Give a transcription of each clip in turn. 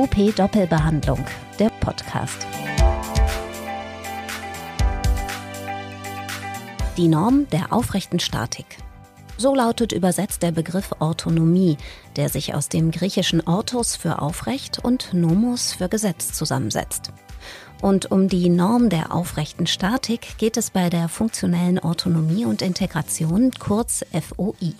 UP Doppelbehandlung, der Podcast. Die Norm der aufrechten Statik. So lautet übersetzt der Begriff Orthonomie, der sich aus dem griechischen Orthos für aufrecht und Nomos für Gesetz zusammensetzt. Und um die Norm der aufrechten Statik geht es bei der funktionellen Autonomie und Integration, kurz FOI.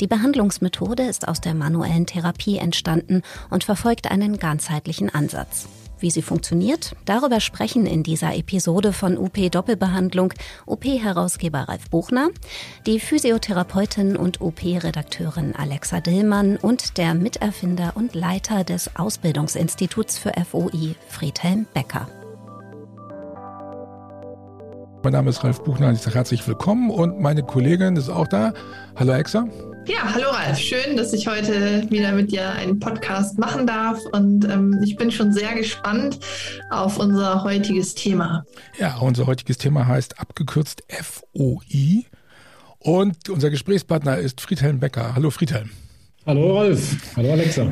Die Behandlungsmethode ist aus der manuellen Therapie entstanden und verfolgt einen ganzheitlichen Ansatz. Wie sie funktioniert, darüber sprechen in dieser Episode von UP Doppelbehandlung UP-Herausgeber Ralf Buchner, die Physiotherapeutin und UP-Redakteurin Alexa Dillmann und der Miterfinder und Leiter des Ausbildungsinstituts für FOI Friedhelm Becker. Mein Name ist Ralf Buchner, ich sage herzlich willkommen und meine Kollegin ist auch da. Hallo Exa. Ja, hallo Ralf. Schön, dass ich heute wieder mit dir einen Podcast machen darf und ähm, ich bin schon sehr gespannt auf unser heutiges Thema. Ja, unser heutiges Thema heißt abgekürzt FOI und unser Gesprächspartner ist Friedhelm Becker. Hallo Friedhelm. Hallo Ralf. Hallo Alexa.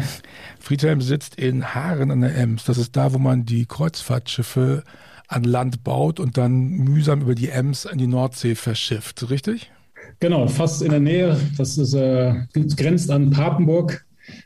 Friedhelm sitzt in Haaren an der Ems. Das ist da, wo man die Kreuzfahrtschiffe an Land baut und dann mühsam über die Ems an die Nordsee verschifft, richtig? Genau, fast in der Nähe. Das ist, äh, grenzt an Papenburg.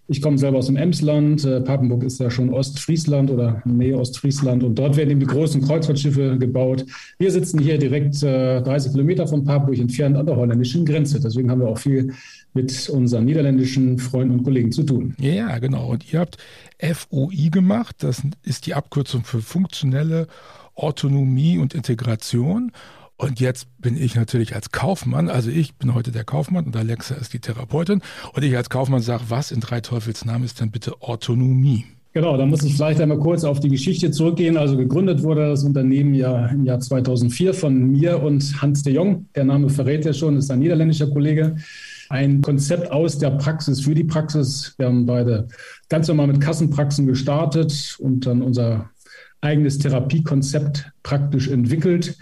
Ich komme selber aus dem Emsland. Äh, Papenburg ist ja schon Ostfriesland oder Nähe Ostfriesland und dort werden eben die großen Kreuzfahrtschiffe gebaut. Wir sitzen hier direkt äh, 30 Kilometer von Papenburg entfernt an der holländischen Grenze. Deswegen haben wir auch viel mit unseren niederländischen Freunden und Kollegen zu tun. Ja, genau. Und ihr habt FOI gemacht. Das ist die Abkürzung für funktionelle Autonomie und Integration. Und jetzt bin ich natürlich als Kaufmann, also ich bin heute der Kaufmann und Alexa ist die Therapeutin. Und ich als Kaufmann sage, was in drei Teufels Namen ist denn bitte Autonomie? Genau, da muss ich vielleicht einmal kurz auf die Geschichte zurückgehen. Also gegründet wurde das Unternehmen ja im Jahr 2004 von mir und Hans de Jong. Der Name verrät ja schon, ist ein niederländischer Kollege. Ein Konzept aus der Praxis für die Praxis. Wir haben beide ganz normal mit Kassenpraxen gestartet und dann unser eigenes Therapiekonzept praktisch entwickelt.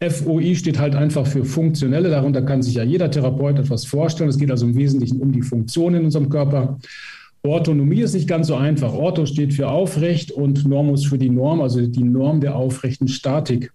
FOI steht halt einfach für funktionelle. Darunter kann sich ja jeder Therapeut etwas vorstellen. Es geht also im Wesentlichen um die Funktion in unserem Körper. Orthonomie ist nicht ganz so einfach. Ortho steht für aufrecht und Normus für die Norm, also die Norm der aufrechten Statik.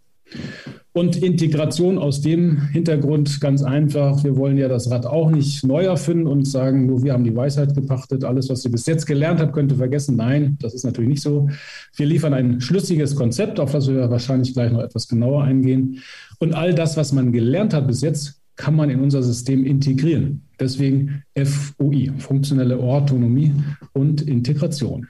Und Integration aus dem Hintergrund ganz einfach. Wir wollen ja das Rad auch nicht neu erfinden und sagen, nur wir haben die Weisheit gepachtet. Alles, was ihr bis jetzt gelernt habt, könnt ihr vergessen. Nein, das ist natürlich nicht so. Wir liefern ein schlüssiges Konzept, auf das wir wahrscheinlich gleich noch etwas genauer eingehen. Und all das, was man gelernt hat bis jetzt, kann man in unser System integrieren. Deswegen FOI, funktionelle Autonomie und Integration.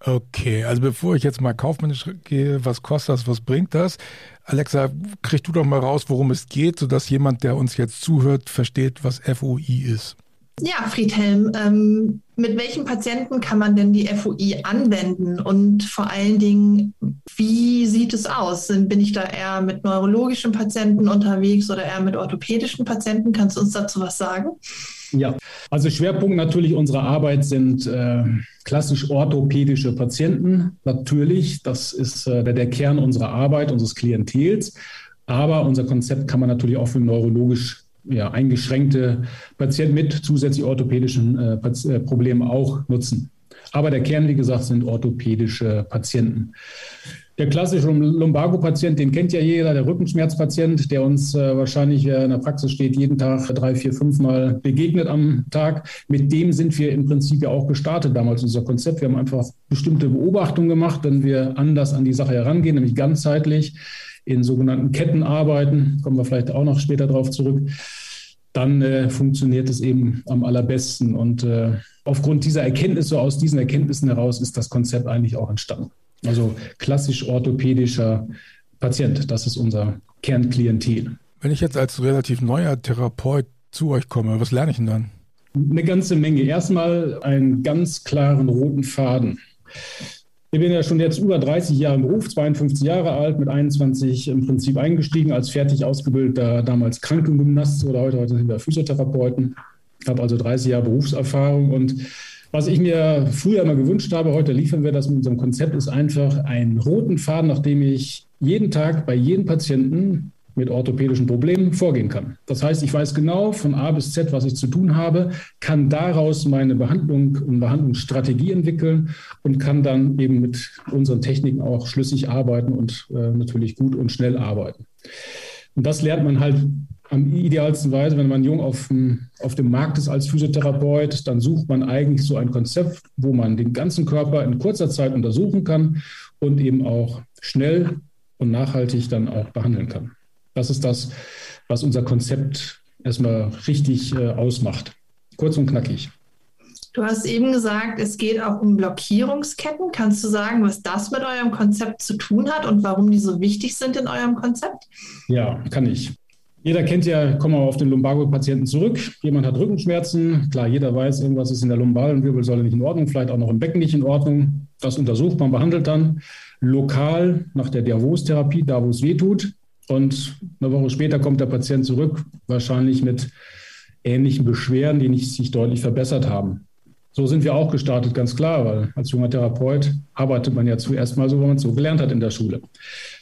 Okay, also bevor ich jetzt mal kaufmännisch gehe, was kostet das, was bringt das? Alexa, krieg du doch mal raus, worum es geht, sodass jemand, der uns jetzt zuhört, versteht, was FOI ist. Ja, Friedhelm, ähm, mit welchen Patienten kann man denn die FOI anwenden und vor allen Dingen, wie sieht es aus? Bin ich da eher mit neurologischen Patienten unterwegs oder eher mit orthopädischen Patienten? Kannst du uns dazu was sagen? Ja, also Schwerpunkt natürlich unserer Arbeit sind äh, klassisch orthopädische Patienten. Natürlich, das ist äh, der, der Kern unserer Arbeit, unseres Klientels. Aber unser Konzept kann man natürlich auch für neurologisch ja, eingeschränkte Patienten mit zusätzlich orthopädischen äh, äh, Problemen auch nutzen. Aber der Kern, wie gesagt, sind orthopädische Patienten. Der klassische Lumbago-Patient, den kennt ja jeder, der Rückenschmerzpatient, der uns äh, wahrscheinlich äh, in der Praxis steht, jeden Tag drei, vier, fünf Mal begegnet am Tag. Mit dem sind wir im Prinzip ja auch gestartet damals, unser Konzept. Wir haben einfach bestimmte Beobachtungen gemacht, wenn wir anders an die Sache herangehen, nämlich ganzheitlich in sogenannten Ketten arbeiten, kommen wir vielleicht auch noch später darauf zurück, dann äh, funktioniert es eben am allerbesten. Und äh, aufgrund dieser Erkenntnisse, aus diesen Erkenntnissen heraus, ist das Konzept eigentlich auch entstanden. Also klassisch orthopädischer Patient, das ist unser Kernklientel. Wenn ich jetzt als relativ neuer Therapeut zu euch komme, was lerne ich denn dann? Eine ganze Menge. Erstmal einen ganz klaren roten Faden. Ich bin ja schon jetzt über 30 Jahre im Beruf, 52 Jahre alt, mit 21 im Prinzip eingestiegen als fertig ausgebildeter damals Krankengymnast oder heute, heute sind wir Physiotherapeuten. Ich habe also 30 Jahre Berufserfahrung und was ich mir früher immer gewünscht habe, heute liefern wir das mit unserem Konzept, ist einfach einen roten Faden, nachdem ich jeden Tag bei jedem Patienten mit orthopädischen Problemen vorgehen kann. Das heißt, ich weiß genau von A bis Z, was ich zu tun habe, kann daraus meine Behandlung und Behandlungsstrategie entwickeln und kann dann eben mit unseren Techniken auch schlüssig arbeiten und äh, natürlich gut und schnell arbeiten. Und das lernt man halt am idealsten Weise, wenn man jung auf dem, auf dem Markt ist als Physiotherapeut, dann sucht man eigentlich so ein Konzept, wo man den ganzen Körper in kurzer Zeit untersuchen kann und eben auch schnell und nachhaltig dann auch behandeln kann. Das ist das, was unser Konzept erstmal richtig äh, ausmacht. Kurz und knackig. Du hast eben gesagt, es geht auch um Blockierungsketten. Kannst du sagen, was das mit eurem Konzept zu tun hat und warum die so wichtig sind in eurem Konzept? Ja, kann ich. Jeder kennt ja, kommen wir auf den Lumbago-Patienten zurück. Jemand hat Rückenschmerzen. Klar, jeder weiß, irgendwas ist in der lumbalen Wirbelsäule nicht in Ordnung, vielleicht auch noch im Becken nicht in Ordnung. Das untersucht man, behandelt dann lokal nach der Davos-Therapie, da wo es weh tut. Und eine Woche später kommt der Patient zurück, wahrscheinlich mit ähnlichen Beschwerden, die nicht sich deutlich verbessert haben. So sind wir auch gestartet, ganz klar, weil als junger Therapeut arbeitet man ja zuerst mal so, wie man es so gelernt hat in der Schule.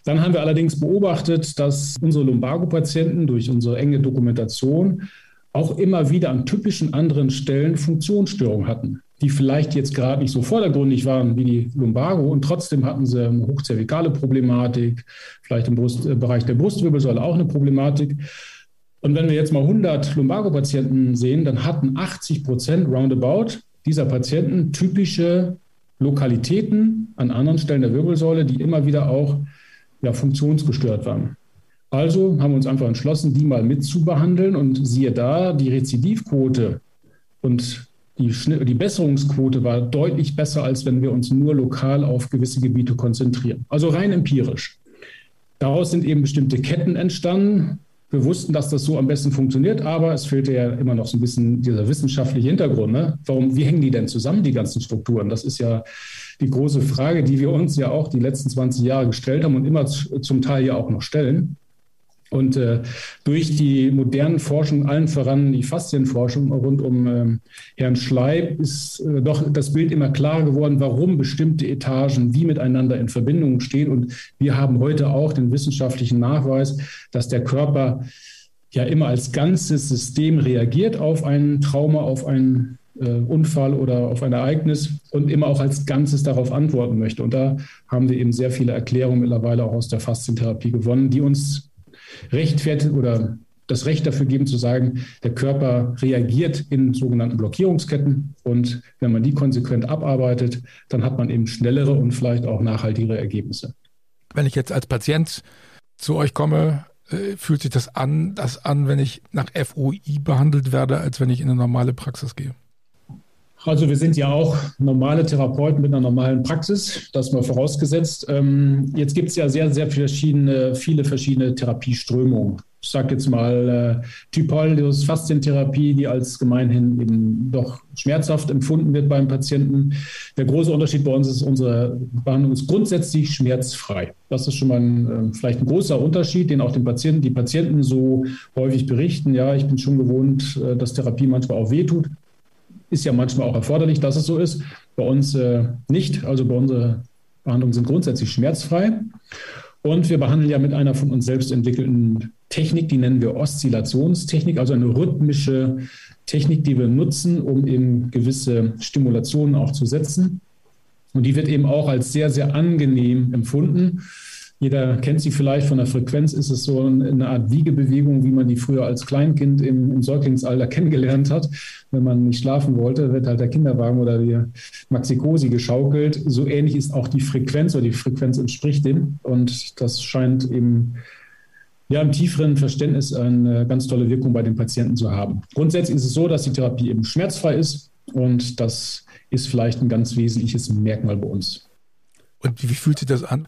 Dann haben wir allerdings beobachtet, dass unsere Lumbago-Patienten durch unsere enge Dokumentation auch immer wieder an typischen anderen Stellen Funktionsstörungen hatten die vielleicht jetzt gerade nicht so vordergründig waren wie die Lumbago und trotzdem hatten sie eine hochzervikale Problematik, vielleicht im Brust, äh, Bereich der Brustwirbelsäule auch eine Problematik. Und wenn wir jetzt mal 100 Lumbago-Patienten sehen, dann hatten 80 Prozent roundabout dieser Patienten typische Lokalitäten an anderen Stellen der Wirbelsäule, die immer wieder auch ja, funktionsgestört waren. Also haben wir uns einfach entschlossen, die mal mitzubehandeln und siehe da, die Rezidivquote und die, die Besserungsquote war deutlich besser, als wenn wir uns nur lokal auf gewisse Gebiete konzentrieren. Also rein empirisch. Daraus sind eben bestimmte Ketten entstanden. Wir wussten, dass das so am besten funktioniert, aber es fehlte ja immer noch so ein bisschen dieser wissenschaftliche Hintergrund. Ne? Warum, wie hängen die denn zusammen, die ganzen Strukturen? Das ist ja die große Frage, die wir uns ja auch die letzten 20 Jahre gestellt haben und immer zum Teil ja auch noch stellen. Und äh, durch die modernen Forschung, allen voran die Faszienforschung rund um äh, Herrn Schleib, ist äh, doch das Bild immer klarer geworden, warum bestimmte Etagen wie miteinander in Verbindung stehen. Und wir haben heute auch den wissenschaftlichen Nachweis, dass der Körper ja immer als ganzes System reagiert auf ein Trauma, auf einen äh, Unfall oder auf ein Ereignis und immer auch als Ganzes darauf antworten möchte. Und da haben wir eben sehr viele Erklärungen mittlerweile auch aus der Faszientherapie gewonnen, die uns rechtfertigt oder das Recht dafür geben zu sagen, der Körper reagiert in sogenannten Blockierungsketten und wenn man die konsequent abarbeitet, dann hat man eben schnellere und vielleicht auch nachhaltigere Ergebnisse. Wenn ich jetzt als Patient zu euch komme, äh, fühlt sich das an, das an, wenn ich nach FOI behandelt werde, als wenn ich in eine normale Praxis gehe? Also wir sind ja auch normale Therapeuten mit einer normalen Praxis, das mal vorausgesetzt. Ähm, jetzt gibt es ja sehr, sehr verschiedene, viele verschiedene Therapieströmungen. Ich sage jetzt mal äh, Typaldus, Faszientherapie, die als gemeinhin eben doch schmerzhaft empfunden wird beim Patienten. Der große Unterschied bei uns ist, unsere Behandlung ist grundsätzlich schmerzfrei. Das ist schon mal ein, äh, vielleicht ein großer Unterschied, den auch den Patienten, die Patienten so häufig berichten. Ja, ich bin schon gewohnt, äh, dass Therapie manchmal auch wehtut ist ja manchmal auch erforderlich, dass es so ist. Bei uns äh, nicht. Also bei unsere Behandlungen sind grundsätzlich schmerzfrei. Und wir behandeln ja mit einer von uns selbst entwickelten Technik, die nennen wir Oszillationstechnik, also eine rhythmische Technik, die wir nutzen, um eben gewisse Stimulationen auch zu setzen. Und die wird eben auch als sehr, sehr angenehm empfunden. Jeder kennt sie vielleicht von der Frequenz, ist es so eine Art Wiegebewegung, wie man die früher als Kleinkind im, im Säuglingsalter kennengelernt hat. Wenn man nicht schlafen wollte, wird halt der Kinderwagen oder die Maxikosi geschaukelt. So ähnlich ist auch die Frequenz oder die Frequenz entspricht dem. Und das scheint eben ja, im tieferen Verständnis eine ganz tolle Wirkung bei den Patienten zu haben. Grundsätzlich ist es so, dass die Therapie eben schmerzfrei ist und das ist vielleicht ein ganz wesentliches Merkmal bei uns. Und wie fühlt sich das an?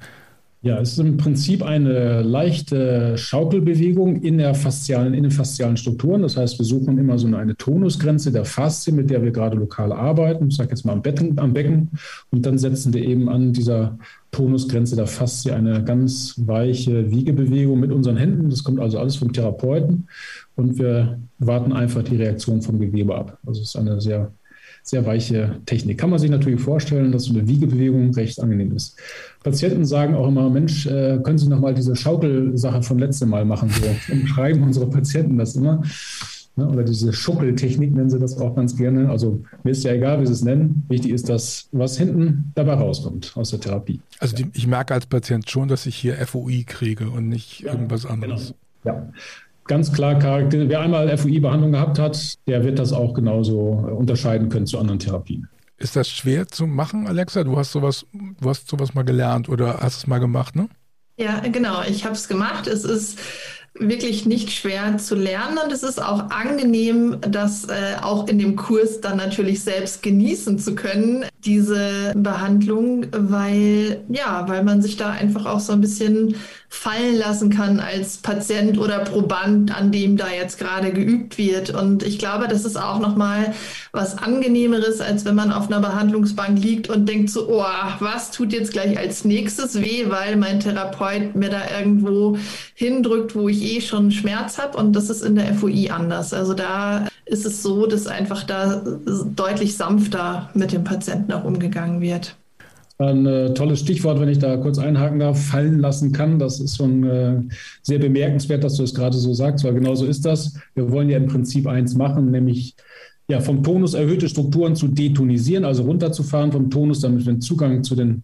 Ja, es ist im Prinzip eine leichte Schaukelbewegung in, der faszialen, in den faszialen Strukturen. Das heißt, wir suchen immer so eine, Tonusgrenze der Faszie, mit der wir gerade lokal arbeiten. Ich sage jetzt mal am Becken, am Becken. Und dann setzen wir eben an dieser Tonusgrenze der Faszie eine ganz weiche Wiegebewegung mit unseren Händen. Das kommt also alles vom Therapeuten. Und wir warten einfach die Reaktion vom Gewebe ab. Also es ist eine sehr sehr weiche Technik. Kann man sich natürlich vorstellen, dass so eine Wiegebewegung recht angenehm ist. Patienten sagen auch immer, Mensch, äh, können Sie noch mal diese Schaukelsache von letztem Mal machen? So umschreiben unsere Patienten das immer. Ne? Oder diese Schuckeltechnik nennen sie das auch ganz gerne. Also mir ist ja egal, wie sie es nennen. Wichtig ist, dass was hinten dabei rauskommt aus der Therapie. Also die, ich merke als Patient schon, dass ich hier FOI kriege und nicht ja, irgendwas anderes. Genau. Ja, ganz klar Charakter. Wer einmal FOI-Behandlung gehabt hat, der wird das auch genauso unterscheiden können zu anderen Therapien. Ist das schwer zu machen, Alexa? Du hast sowas, du hast sowas mal gelernt oder hast es mal gemacht, ne? Ja, genau. Ich habe es gemacht. Es ist wirklich nicht schwer zu lernen und es ist auch angenehm, das äh, auch in dem Kurs dann natürlich selbst genießen zu können, diese Behandlung, weil ja, weil man sich da einfach auch so ein bisschen fallen lassen kann als Patient oder Proband, an dem da jetzt gerade geübt wird. Und ich glaube, das ist auch nochmal was angenehmeres, als wenn man auf einer Behandlungsbank liegt und denkt so, oh, was tut jetzt gleich als nächstes weh, weil mein Therapeut mir da irgendwo hindrückt, wo ich eh schon Schmerz habe. Und das ist in der FOI anders. Also da ist es so, dass einfach da deutlich sanfter mit dem Patienten auch umgegangen wird. Ein äh, tolles Stichwort, wenn ich da kurz einhaken darf, fallen lassen kann. Das ist schon äh, sehr bemerkenswert, dass du es gerade so sagst, weil genau so ist das. Wir wollen ja im Prinzip eins machen, nämlich ja, vom Tonus erhöhte Strukturen zu detonisieren, also runterzufahren vom Tonus, damit wir einen Zugang zu den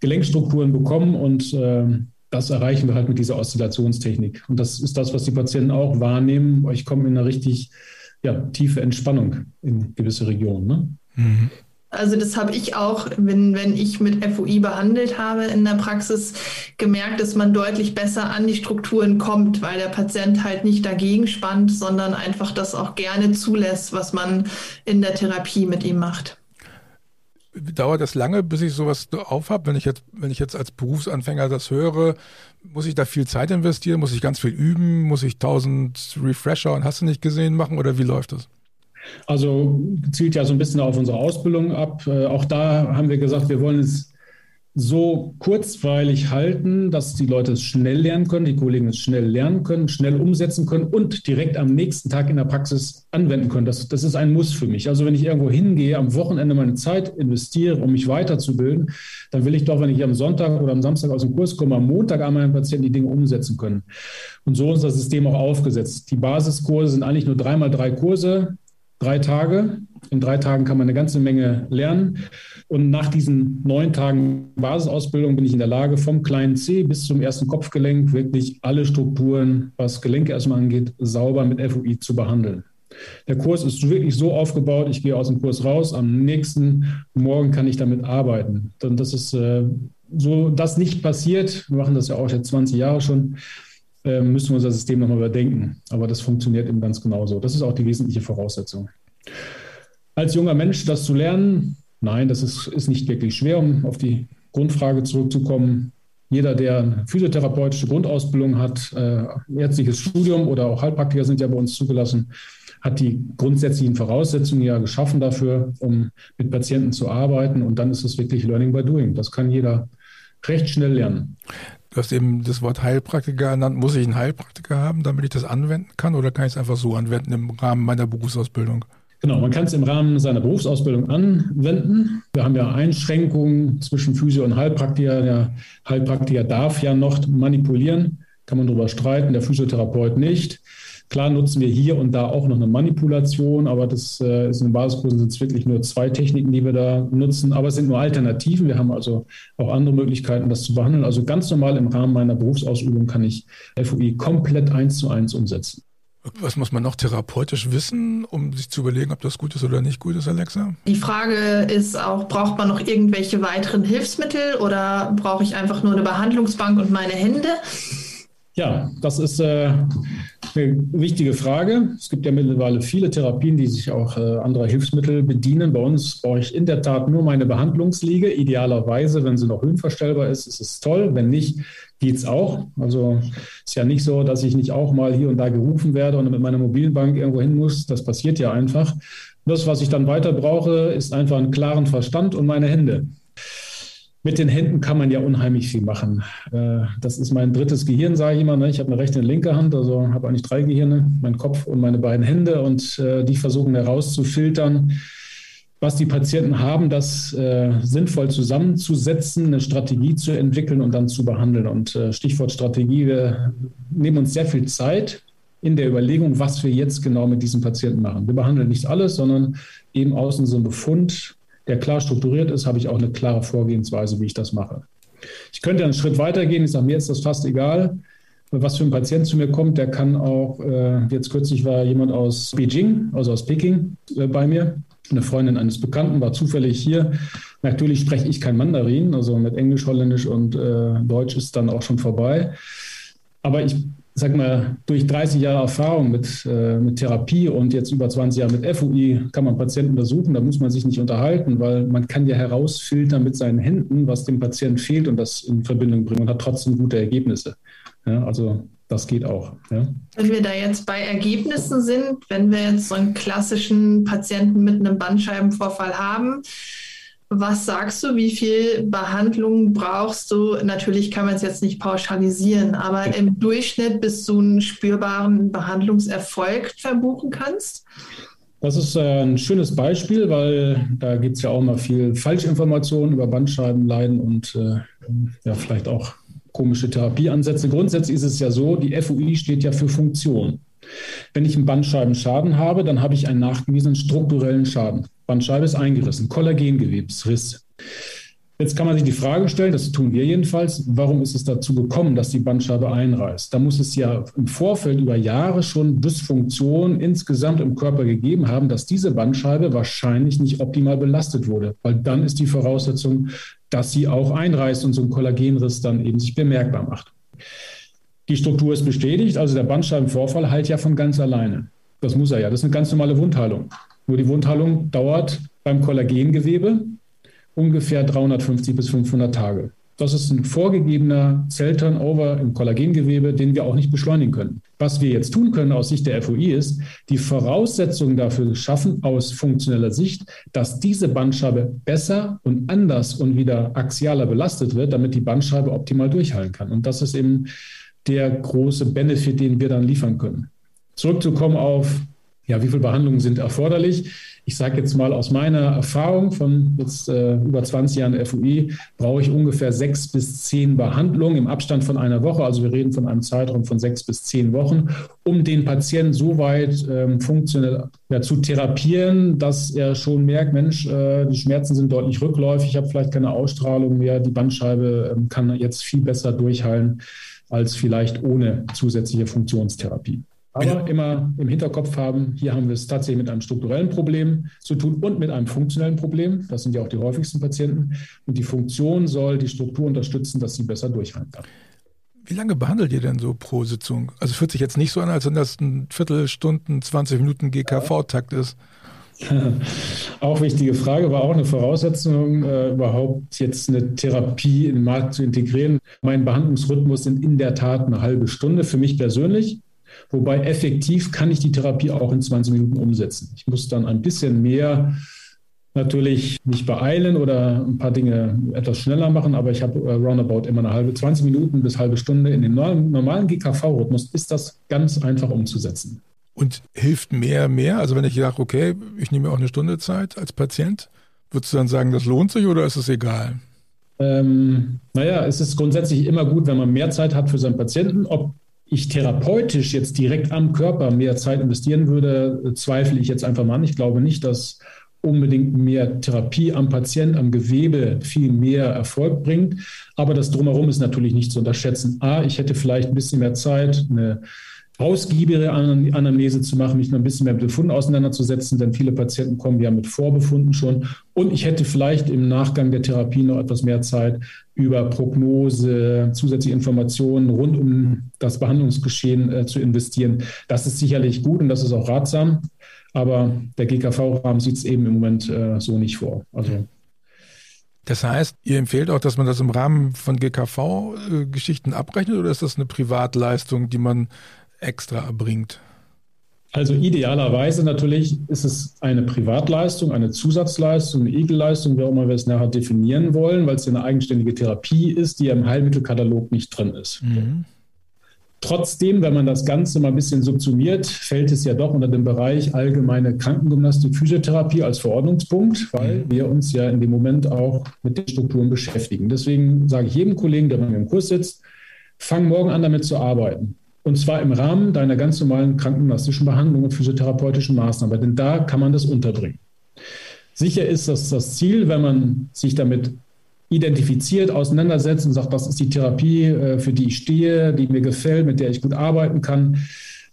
Gelenkstrukturen bekommen. Und äh, das erreichen wir halt mit dieser Oszillationstechnik. Und das ist das, was die Patienten auch wahrnehmen. Ich komme in eine richtig ja, tiefe Entspannung in gewisse Regionen. Ne? Mhm. Also das habe ich auch, wenn, wenn ich mit FOI behandelt habe in der Praxis, gemerkt, dass man deutlich besser an die Strukturen kommt, weil der Patient halt nicht dagegen spannt, sondern einfach das auch gerne zulässt, was man in der Therapie mit ihm macht. Dauert das lange, bis ich sowas auf habe? Wenn ich jetzt, wenn ich jetzt als Berufsanfänger das höre, muss ich da viel Zeit investieren? Muss ich ganz viel üben? Muss ich tausend Refresher und hast du nicht gesehen machen? Oder wie läuft das? Also zielt ja so ein bisschen auf unsere Ausbildung ab. Äh, auch da haben wir gesagt, wir wollen es so kurzweilig halten, dass die Leute es schnell lernen können, die Kollegen es schnell lernen können, schnell umsetzen können und direkt am nächsten Tag in der Praxis anwenden können. Das, das ist ein Muss für mich. Also wenn ich irgendwo hingehe, am Wochenende meine Zeit investiere, um mich weiterzubilden, dann will ich doch, wenn ich am Sonntag oder am Samstag aus dem Kurs komme, am Montag an meinen Patienten die Dinge umsetzen können. Und so ist das System auch aufgesetzt. Die Basiskurse sind eigentlich nur dreimal drei Kurse drei Tage. In drei Tagen kann man eine ganze Menge lernen. Und nach diesen neun Tagen Basisausbildung bin ich in der Lage, vom kleinen C bis zum ersten Kopfgelenk wirklich alle Strukturen, was Gelenke erstmal angeht, sauber mit FOI zu behandeln. Der Kurs ist wirklich so aufgebaut, ich gehe aus dem Kurs raus, am nächsten Morgen kann ich damit arbeiten. Denn das ist äh, so, das nicht passiert. Wir machen das ja auch jetzt 20 Jahre schon äh, müssen wir unser System nochmal überdenken. Aber das funktioniert eben ganz genauso. Das ist auch die wesentliche Voraussetzung. Als junger Mensch das zu lernen, nein, das ist, ist nicht wirklich schwer, um auf die Grundfrage zurückzukommen. Jeder, der eine physiotherapeutische Grundausbildung hat, äh, ärztliches Studium oder auch Heilpraktiker sind ja bei uns zugelassen, hat die grundsätzlichen Voraussetzungen ja geschaffen dafür, um mit Patienten zu arbeiten. Und dann ist es wirklich Learning by Doing. Das kann jeder recht schnell lernen. Du hast eben das Wort Heilpraktiker genannt. Muss ich einen Heilpraktiker haben, damit ich das anwenden kann oder kann ich es einfach so anwenden im Rahmen meiner Berufsausbildung? Genau, man kann es im Rahmen seiner Berufsausbildung anwenden. Wir haben ja Einschränkungen zwischen Physio und Heilpraktiker. Der Heilpraktiker darf ja noch manipulieren, kann man darüber streiten, der Physiotherapeut nicht. Klar nutzen wir hier und da auch noch eine Manipulation, aber das äh, ist in den Basiskursen sind es wirklich nur zwei Techniken, die wir da nutzen. Aber es sind nur Alternativen. Wir haben also auch andere Möglichkeiten, das zu behandeln. Also ganz normal im Rahmen meiner Berufsausübung kann ich FOI komplett eins zu eins umsetzen. Was muss man noch therapeutisch wissen, um sich zu überlegen, ob das gut ist oder nicht gut ist, Alexa? Die Frage ist auch, braucht man noch irgendwelche weiteren Hilfsmittel oder brauche ich einfach nur eine Behandlungsbank und meine Hände? Ja, das ist äh, eine wichtige Frage. Es gibt ja mittlerweile viele Therapien, die sich auch äh, anderer Hilfsmittel bedienen. Bei uns brauche ich in der Tat nur meine Behandlungsliege. Idealerweise, wenn sie noch höhenverstellbar ist, ist es toll. Wenn nicht, geht es auch. Also ist ja nicht so, dass ich nicht auch mal hier und da gerufen werde und mit meiner Mobilbank irgendwo hin muss. Das passiert ja einfach. Das, was ich dann weiter brauche, ist einfach einen klaren Verstand und meine Hände. Mit den Händen kann man ja unheimlich viel machen. Äh, das ist mein drittes Gehirn, sage ich immer. Ne? Ich habe eine rechte und eine linke Hand, also habe eigentlich drei Gehirne, mein Kopf und meine beiden Hände und äh, die versuchen herauszufiltern, was die Patienten haben, das äh, sinnvoll zusammenzusetzen, eine Strategie zu entwickeln und dann zu behandeln. Und Stichwort Strategie, wir nehmen uns sehr viel Zeit in der Überlegung, was wir jetzt genau mit diesem Patienten machen. Wir behandeln nicht alles, sondern eben aus unserem Befund, der klar strukturiert ist, habe ich auch eine klare Vorgehensweise, wie ich das mache. Ich könnte einen Schritt weiter gehen. Ich sage, mir ist das fast egal, was für ein Patient zu mir kommt. Der kann auch, äh, jetzt kürzlich war jemand aus Beijing, also aus Peking äh, bei mir eine Freundin eines Bekannten war zufällig hier. Natürlich spreche ich kein Mandarin, also mit Englisch, Holländisch und äh, Deutsch ist dann auch schon vorbei. Aber ich sag mal, durch 30 Jahre Erfahrung mit, äh, mit Therapie und jetzt über 20 Jahre mit FUI kann man Patienten untersuchen. Da muss man sich nicht unterhalten, weil man kann ja herausfiltern mit seinen Händen, was dem Patienten fehlt und das in Verbindung bringen und hat trotzdem gute Ergebnisse. Ja, also das geht auch. Ja. Wenn wir da jetzt bei Ergebnissen sind, wenn wir jetzt so einen klassischen Patienten mit einem Bandscheibenvorfall haben, was sagst du, wie viel Behandlung brauchst du? Natürlich kann man es jetzt nicht pauschalisieren, aber im Durchschnitt bis du einen spürbaren Behandlungserfolg verbuchen kannst? Das ist äh, ein schönes Beispiel, weil da gibt es ja auch mal viel Falschinformationen über Bandscheibenleiden und äh, ja, vielleicht auch komische Therapieansätze. Grundsätzlich ist es ja so, die FUI steht ja für Funktion. Wenn ich einen Bandscheibenschaden habe, dann habe ich einen nachgewiesenen strukturellen Schaden. Bandscheibe ist eingerissen, Kollagengewebsriss. Jetzt kann man sich die Frage stellen, das tun wir jedenfalls, warum ist es dazu gekommen, dass die Bandscheibe einreißt? Da muss es ja im Vorfeld über Jahre schon Dysfunktion insgesamt im Körper gegeben haben, dass diese Bandscheibe wahrscheinlich nicht optimal belastet wurde, weil dann ist die Voraussetzung, dass sie auch einreißt und so ein Kollagenriss dann eben sich bemerkbar macht. Die Struktur ist bestätigt, also der Bandscheibenvorfall heilt ja von ganz alleine. Das muss er ja. Das ist eine ganz normale Wundheilung. Nur die Wundheilung dauert beim Kollagengewebe ungefähr 350 bis 500 Tage. Das ist ein vorgegebener Zellturnover im Kollagengewebe, den wir auch nicht beschleunigen können. Was wir jetzt tun können aus Sicht der FOI ist, die Voraussetzungen dafür schaffen aus funktioneller Sicht, dass diese Bandscheibe besser und anders und wieder axialer belastet wird, damit die Bandscheibe optimal durchhalten kann. Und das ist eben der große Benefit, den wir dann liefern können. Zurückzukommen auf ja, wie viele Behandlungen sind erforderlich? Ich sage jetzt mal aus meiner Erfahrung von jetzt äh, über 20 Jahren FUI, brauche ich ungefähr sechs bis zehn Behandlungen im Abstand von einer Woche. Also wir reden von einem Zeitraum von sechs bis zehn Wochen, um den Patienten so weit ähm, funktionell ja, zu therapieren, dass er schon merkt, Mensch, äh, die Schmerzen sind deutlich rückläufig, ich habe vielleicht keine Ausstrahlung mehr, die Bandscheibe ähm, kann jetzt viel besser durchhalten als vielleicht ohne zusätzliche Funktionstherapie. Aber immer im Hinterkopf haben, hier haben wir es tatsächlich mit einem strukturellen Problem zu tun und mit einem funktionellen Problem. Das sind ja auch die häufigsten Patienten. Und die Funktion soll die Struktur unterstützen, dass sie besser durchhalten kann. Wie lange behandelt ihr denn so pro Sitzung? Also es fühlt sich jetzt nicht so an, als wenn das ein Viertelstunden, 20 Minuten GKV-Takt ist. Auch wichtige Frage, war auch eine Voraussetzung, äh, überhaupt jetzt eine Therapie in den Markt zu integrieren. Mein Behandlungsrhythmus sind in der Tat eine halbe Stunde für mich persönlich. Wobei effektiv kann ich die Therapie auch in 20 Minuten umsetzen. Ich muss dann ein bisschen mehr natürlich nicht beeilen oder ein paar Dinge etwas schneller machen, aber ich habe äh, roundabout immer eine halbe, 20 Minuten bis halbe Stunde. In dem normalen GKV-Rhythmus ist das ganz einfach umzusetzen. Und hilft mehr, mehr? Also wenn ich sage, okay, ich nehme mir auch eine Stunde Zeit als Patient, würdest du dann sagen, das lohnt sich oder ist es egal? Ähm, naja, es ist grundsätzlich immer gut, wenn man mehr Zeit hat für seinen Patienten. Ob ich therapeutisch jetzt direkt am Körper mehr Zeit investieren würde, zweifle ich jetzt einfach mal an. Ich glaube nicht, dass unbedingt mehr Therapie am Patient, am Gewebe viel mehr Erfolg bringt. Aber das drumherum ist natürlich nicht zu unterschätzen. A, ich hätte vielleicht ein bisschen mehr Zeit, eine ausgiebigere Anamnese zu machen, mich noch ein bisschen mehr mit Befunden auseinanderzusetzen, denn viele Patienten kommen ja mit Vorbefunden schon. Und ich hätte vielleicht im Nachgang der Therapie noch etwas mehr Zeit, über Prognose, zusätzliche Informationen rund um das Behandlungsgeschehen äh, zu investieren. Das ist sicherlich gut und das ist auch ratsam. Aber der GKV-Rahmen sieht es eben im Moment äh, so nicht vor. Also das heißt, ihr empfehlt auch, dass man das im Rahmen von GKV-Geschichten abrechnet oder ist das eine Privatleistung, die man extra erbringt? Also idealerweise natürlich ist es eine Privatleistung, eine Zusatzleistung, eine Egelleistung, wie auch immer wir es nachher definieren wollen, weil es eine eigenständige Therapie ist, die ja im Heilmittelkatalog nicht drin ist. Mhm. Trotzdem, wenn man das Ganze mal ein bisschen subsumiert, fällt es ja doch unter den Bereich allgemeine Krankengymnastik, Physiotherapie als Verordnungspunkt, weil mhm. wir uns ja in dem Moment auch mit den Strukturen beschäftigen. Deswegen sage ich jedem Kollegen, der bei mir im Kurs sitzt, fang morgen an, damit zu arbeiten. Und zwar im Rahmen deiner ganz normalen krankengymnastischen Behandlung und physiotherapeutischen Maßnahmen, denn da kann man das unterbringen. Sicher ist das das Ziel, wenn man sich damit identifiziert, auseinandersetzt und sagt, das ist die Therapie, äh, für die ich stehe, die mir gefällt, mit der ich gut arbeiten kann,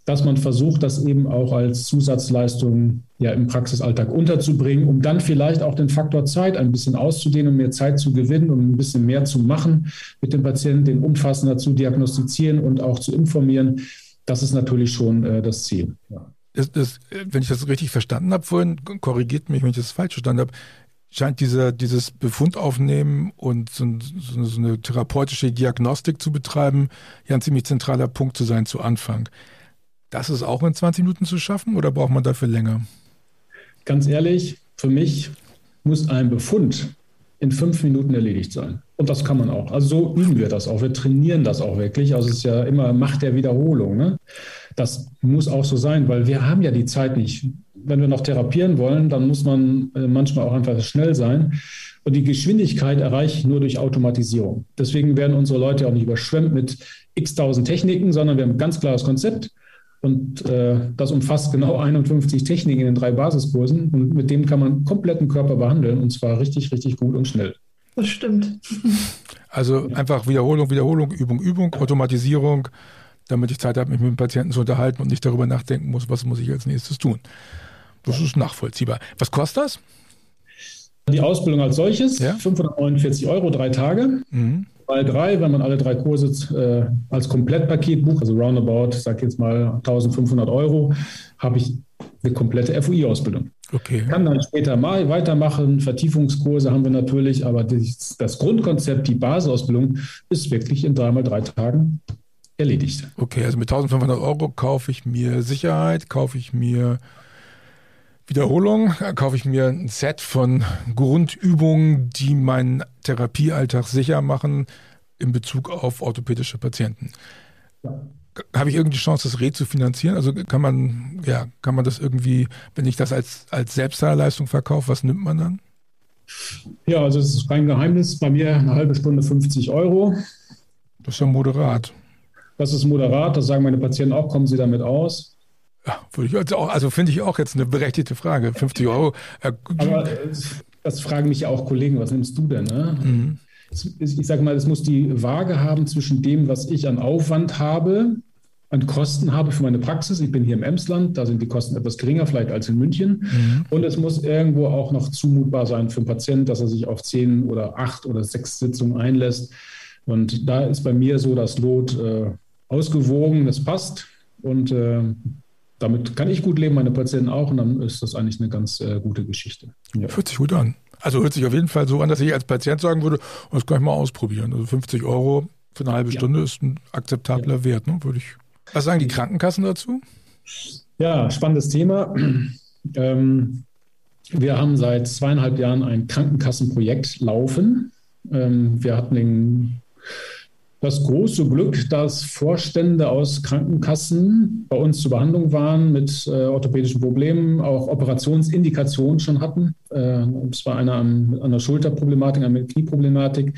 dass man versucht, das eben auch als Zusatzleistung ja im Praxisalltag unterzubringen, um dann vielleicht auch den Faktor Zeit ein bisschen auszudehnen, um mehr Zeit zu gewinnen und um ein bisschen mehr zu machen mit dem Patienten, den umfassender zu diagnostizieren und auch zu informieren. Das ist natürlich schon äh, das Ziel. Ja. Das, das, wenn ich das richtig verstanden habe vorhin, korrigiert mich, wenn ich das falsch verstanden habe, scheint dieser, dieses Befundaufnehmen und so, so, so, eine therapeutische Diagnostik zu betreiben, ja ein ziemlich zentraler Punkt zu sein zu Anfang. Das ist auch in 20 Minuten zu schaffen oder braucht man dafür länger? Ganz ehrlich, für mich muss ein Befund in fünf Minuten erledigt sein. Und das kann man auch. Also so üben wir das auch. Wir trainieren das auch wirklich. Also es ist ja immer Macht der Wiederholung. Ne? Das muss auch so sein, weil wir haben ja die Zeit nicht wenn wir noch therapieren wollen, dann muss man äh, manchmal auch einfach schnell sein. Und die Geschwindigkeit erreiche ich nur durch Automatisierung. Deswegen werden unsere Leute auch nicht überschwemmt mit x tausend Techniken, sondern wir haben ein ganz klares Konzept. Und äh, das umfasst genau 51 Techniken in den drei Basiskursen. Und mit dem kann man kompletten Körper behandeln und zwar richtig, richtig gut und schnell. Das stimmt. Also einfach Wiederholung, Wiederholung, Übung, Übung, Automatisierung, damit ich Zeit habe, mich mit dem Patienten zu unterhalten und nicht darüber nachdenken muss, was muss ich als nächstes tun. Das ist nachvollziehbar. Was kostet das? Die Ausbildung als solches, ja? 549 Euro, drei Tage. Mhm. Bei drei, wenn man alle drei Kurse äh, als Komplettpaket bucht, also roundabout, sag jetzt mal 1500 Euro, habe ich eine komplette FUI-Ausbildung. Okay. Kann dann später mal weitermachen. Vertiefungskurse haben wir natürlich, aber das, das Grundkonzept, die Basisausbildung, ist wirklich in dreimal drei Tagen erledigt. Okay, also mit 1500 Euro kaufe ich mir Sicherheit, kaufe ich mir Wiederholung kaufe ich mir ein Set von Grundübungen, die meinen Therapiealltag sicher machen in Bezug auf orthopädische Patienten. Habe ich irgendwie die Chance, das rezufinanzieren? Also kann man, ja, kann man das irgendwie, wenn ich das als, als Selbstzahlleistung verkaufe, was nimmt man dann? Ja, also es ist kein Geheimnis. Bei mir eine halbe Stunde 50 Euro. Das ist ja moderat. Das ist moderat, das sagen meine Patienten auch, kommen sie damit aus. Ja, würde ich also, auch, also finde ich auch jetzt eine berechtigte Frage. 50 Euro. Äh, Aber das fragen mich ja auch Kollegen, was nimmst du denn? Ne? Mhm. Ich sage mal, es muss die Waage haben zwischen dem, was ich an Aufwand habe, an Kosten habe für meine Praxis. Ich bin hier im Emsland, da sind die Kosten etwas geringer vielleicht als in München. Mhm. Und es muss irgendwo auch noch zumutbar sein für einen Patienten, dass er sich auf zehn oder acht oder sechs Sitzungen einlässt. Und da ist bei mir so das Lot äh, ausgewogen, das passt. Und äh, damit kann ich gut leben, meine Patienten auch, und dann ist das eigentlich eine ganz äh, gute Geschichte. Ja. Hört sich gut an. Also hört sich auf jeden Fall so an, dass ich als Patient sagen würde, oh, das kann ich mal ausprobieren. Also 50 Euro für eine halbe ja. Stunde ist ein akzeptabler ja. Wert, ne? würde ich. Was sagen die Krankenkassen dazu? Ja, spannendes Thema. Ähm, wir haben seit zweieinhalb Jahren ein Krankenkassenprojekt laufen. Ähm, wir hatten den das große Glück, dass Vorstände aus Krankenkassen bei uns zur Behandlung waren mit äh, orthopädischen Problemen, auch Operationsindikationen schon hatten. Äh, es war einer an, an der Schulterproblematik, eine Knieproblematik,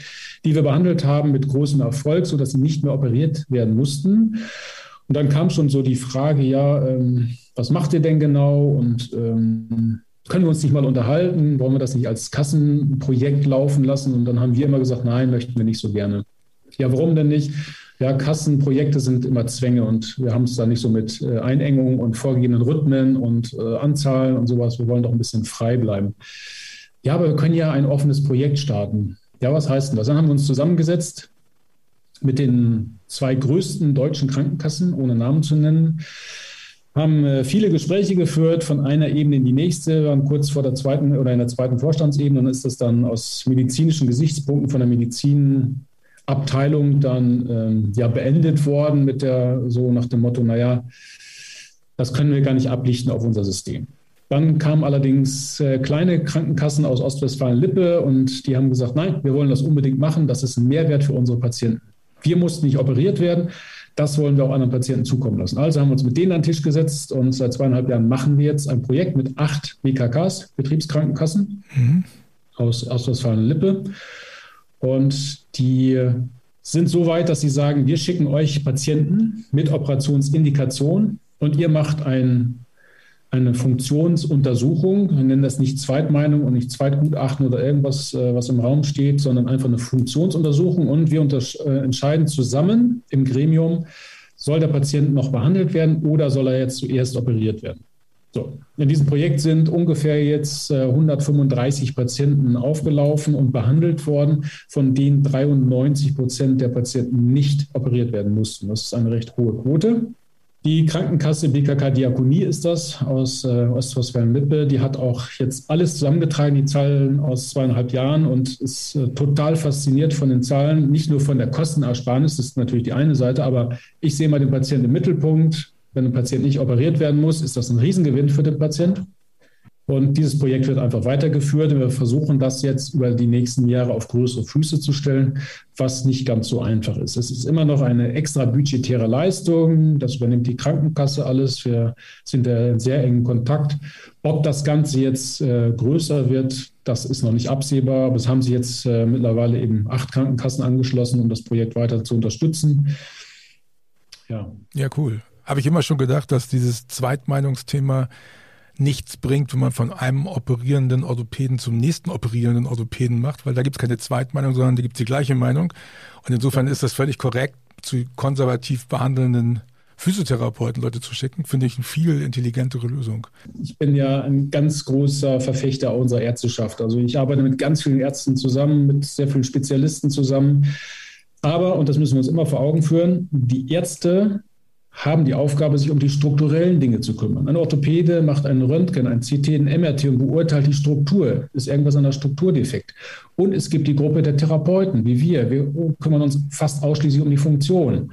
die wir behandelt haben mit großem Erfolg, sodass sie nicht mehr operiert werden mussten. Und dann kam schon so die Frage, ja, ähm, was macht ihr denn genau? Und ähm, können wir uns nicht mal unterhalten? Wollen wir das nicht als Kassenprojekt laufen lassen? Und dann haben wir immer gesagt, nein, möchten wir nicht so gerne. Ja, warum denn nicht? Ja, Kassenprojekte sind immer Zwänge und wir haben es da nicht so mit äh, Einengungen und vorgegebenen Rhythmen und äh, Anzahlen und sowas. Wir wollen doch ein bisschen frei bleiben. Ja, aber wir können ja ein offenes Projekt starten. Ja, was heißt denn das? Dann haben wir uns zusammengesetzt mit den zwei größten deutschen Krankenkassen, ohne Namen zu nennen, haben äh, viele Gespräche geführt, von einer Ebene in die nächste, waren kurz vor der zweiten oder in der zweiten Vorstandsebene. Dann ist das dann aus medizinischen Gesichtspunkten von der Medizin Abteilung dann ähm, ja beendet worden mit der so nach dem Motto, naja, das können wir gar nicht ablichten auf unser System. Dann kamen allerdings äh, kleine Krankenkassen aus Ostwestfalen-Lippe und die haben gesagt, nein, wir wollen das unbedingt machen, das ist ein Mehrwert für unsere Patienten. Wir mussten nicht operiert werden. das wollen wir auch anderen Patienten zukommen lassen. Also haben wir uns mit denen an den Tisch gesetzt und seit zweieinhalb Jahren machen wir jetzt ein Projekt mit acht BKKs, Betriebskrankenkassen mhm. aus Ostwestfalen-Lippe. Und die sind so weit, dass sie sagen, wir schicken euch Patienten mit Operationsindikation und ihr macht ein eine Funktionsuntersuchung. Wir nennen das nicht Zweitmeinung und nicht Zweitgutachten oder irgendwas, äh, was im Raum steht, sondern einfach eine Funktionsuntersuchung. Und wir äh, entscheiden zusammen im Gremium, soll der Patient noch behandelt werden oder soll er jetzt zuerst operiert werden. So, in diesem Projekt sind ungefähr jetzt 135 äh, Patienten aufgelaufen und behandelt worden, von denen 93 Prozent der Patienten nicht operiert werden mussten. Das ist eine recht hohe Quote. Die Krankenkasse BKK Diakonie ist das aus äh, Ostwestfalen-Lippe. Die hat auch jetzt alles zusammengetragen, die Zahlen aus zweieinhalb Jahren und ist äh, total fasziniert von den Zahlen, nicht nur von der Kostenersparnis, das ist natürlich die eine Seite, aber ich sehe mal den Patienten im Mittelpunkt. Wenn ein Patient nicht operiert werden muss, ist das ein Riesengewinn für den Patienten. Und dieses Projekt wird einfach weitergeführt. Wir versuchen das jetzt über die nächsten Jahre auf größere Füße zu stellen, was nicht ganz so einfach ist. Es ist immer noch eine extra budgetäre Leistung. Das übernimmt die Krankenkasse alles. Wir sind in sehr engen Kontakt. Ob das Ganze jetzt äh, größer wird, das ist noch nicht absehbar. Aber es haben sich jetzt äh, mittlerweile eben acht Krankenkassen angeschlossen, um das Projekt weiter zu unterstützen. Ja, ja cool. Habe ich immer schon gedacht, dass dieses Zweitmeinungsthema nichts bringt, wenn man von einem operierenden Orthopäden zum nächsten operierenden Orthopäden macht, weil da gibt es keine Zweitmeinung, sondern da gibt es die gleiche Meinung. Und insofern ist das völlig korrekt, zu konservativ behandelnden Physiotherapeuten Leute zu schicken, finde ich eine viel intelligentere Lösung. Ich bin ja ein ganz großer Verfechter unserer Ärzteschaft. Also ich arbeite mit ganz vielen Ärzten zusammen, mit sehr vielen Spezialisten zusammen. Aber, und das müssen wir uns immer vor Augen führen, die Ärzte haben die Aufgabe, sich um die strukturellen Dinge zu kümmern. Ein Orthopäde macht einen Röntgen, ein CT, ein MRT und beurteilt die Struktur. Ist irgendwas an der Struktur defekt? Und es gibt die Gruppe der Therapeuten, wie wir. Wir kümmern uns fast ausschließlich um die Funktion.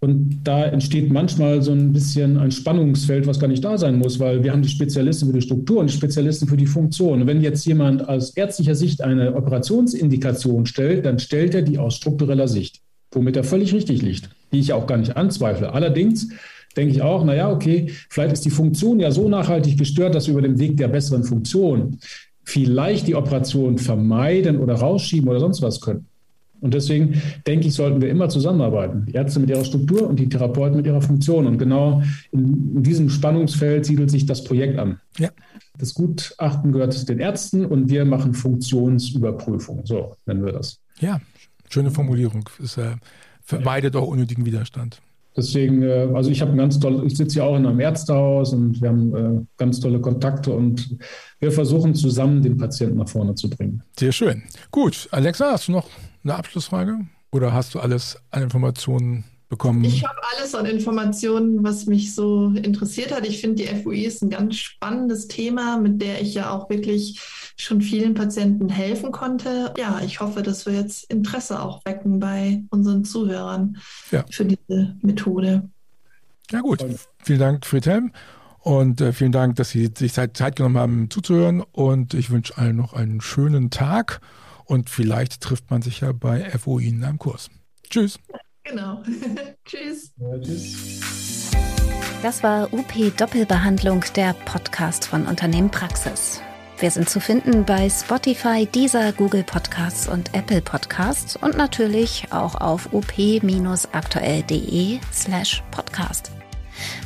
Und da entsteht manchmal so ein bisschen ein Spannungsfeld, was gar nicht da sein muss, weil wir haben die Spezialisten für die Struktur und die Spezialisten für die Funktion. Und wenn jetzt jemand aus ärztlicher Sicht eine Operationsindikation stellt, dann stellt er die aus struktureller Sicht, womit er völlig richtig liegt die ich auch gar nicht anzweifle. Allerdings denke ich auch, naja, okay, vielleicht ist die Funktion ja so nachhaltig gestört, dass wir über den Weg der besseren Funktion vielleicht die Operation vermeiden oder rausschieben oder sonst was können. Und deswegen denke ich, sollten wir immer zusammenarbeiten. Die Ärzte mit ihrer Struktur und die Therapeuten mit ihrer Funktion. Und genau in, in diesem Spannungsfeld siedelt sich das Projekt an. Ja. Das Gutachten gehört den Ärzten und wir machen Funktionsüberprüfung. So nennen wir das. Ja, schöne Formulierung. Ist, äh, vermeidet auch unnötigen Widerstand. Deswegen, äh, also ich habe ganz toll, ich sitze ja auch in einem Ärztehaus und wir haben äh, ganz tolle Kontakte und wir versuchen zusammen den Patienten nach vorne zu bringen. Sehr schön. Gut, Alexa, hast du noch eine Abschlussfrage? Oder hast du alles an Informationen bekommen? Ich habe alles an Informationen, was mich so interessiert hat. Ich finde, die FUI ist ein ganz spannendes Thema, mit der ich ja auch wirklich schon vielen Patienten helfen konnte. Ja, ich hoffe, dass wir jetzt Interesse auch wecken bei unseren Zuhörern ja. für diese Methode. Ja gut, vielen Dank, Friedhelm. Und äh, vielen Dank, dass Sie sich Zeit, Zeit genommen haben zuzuhören. Und ich wünsche allen noch einen schönen Tag. Und vielleicht trifft man sich ja bei FOI in einem Kurs. Tschüss. Genau. tschüss. Ja, tschüss. Das war UP Doppelbehandlung, der Podcast von Unternehmen Praxis. Wir sind zu finden bei Spotify, Deezer, Google Podcasts und Apple Podcasts und natürlich auch auf up-aktuell.de slash podcast.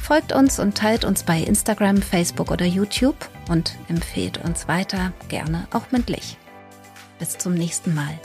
Folgt uns und teilt uns bei Instagram, Facebook oder YouTube und empfehlt uns weiter, gerne auch mündlich. Bis zum nächsten Mal.